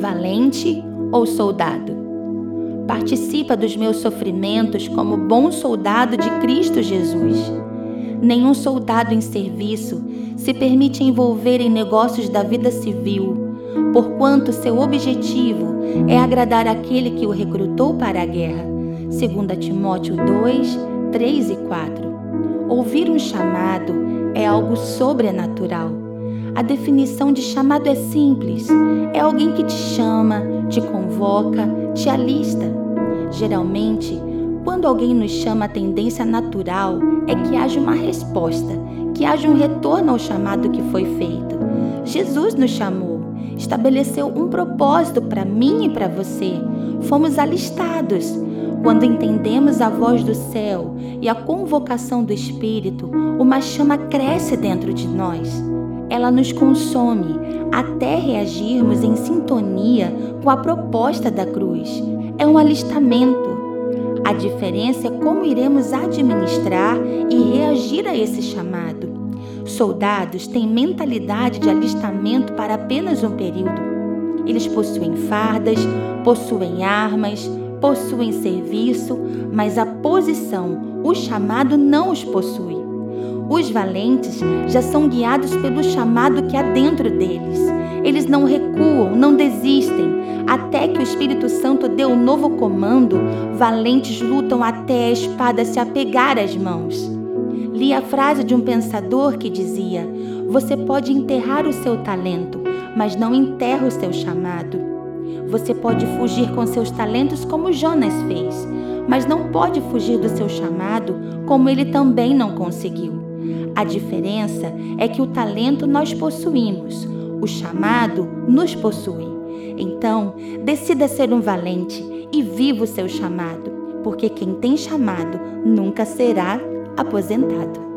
valente ou soldado? Participa dos meus sofrimentos como bom soldado de Cristo Jesus. Nenhum soldado em serviço se permite envolver em negócios da vida civil, porquanto seu objetivo é agradar aquele que o recrutou para a guerra. 2 Timóteo 2, 3 e 4. Ouvir um chamado é algo sobrenatural. A definição de chamado é simples: é alguém que te chama, te convoca, te alista. Geralmente, quando alguém nos chama, a tendência natural é que haja uma resposta, que haja um retorno ao chamado que foi feito. Jesus nos chamou, estabeleceu um propósito para mim e para você. Fomos alistados. Quando entendemos a voz do céu e a convocação do Espírito, uma chama cresce dentro de nós. Ela nos consome até reagirmos em sintonia com a proposta da cruz. É um alistamento a diferença é como iremos administrar e reagir a esse chamado. Soldados têm mentalidade de alistamento para apenas um período. Eles possuem fardas, possuem armas, possuem serviço, mas a posição, o chamado não os possui. Os valentes já são guiados pelo chamado que há dentro deles. Eles não recuam, não desistem. Até que o Espírito Santo dê um novo comando, valentes lutam até a espada se apegar às mãos. Li a frase de um pensador que dizia: Você pode enterrar o seu talento, mas não enterra o seu chamado. Você pode fugir com seus talentos como Jonas fez, mas não pode fugir do seu chamado como ele também não conseguiu. A diferença é que o talento nós possuímos, o chamado nos possui. Então, decida ser um valente e viva o seu chamado, porque quem tem chamado nunca será aposentado.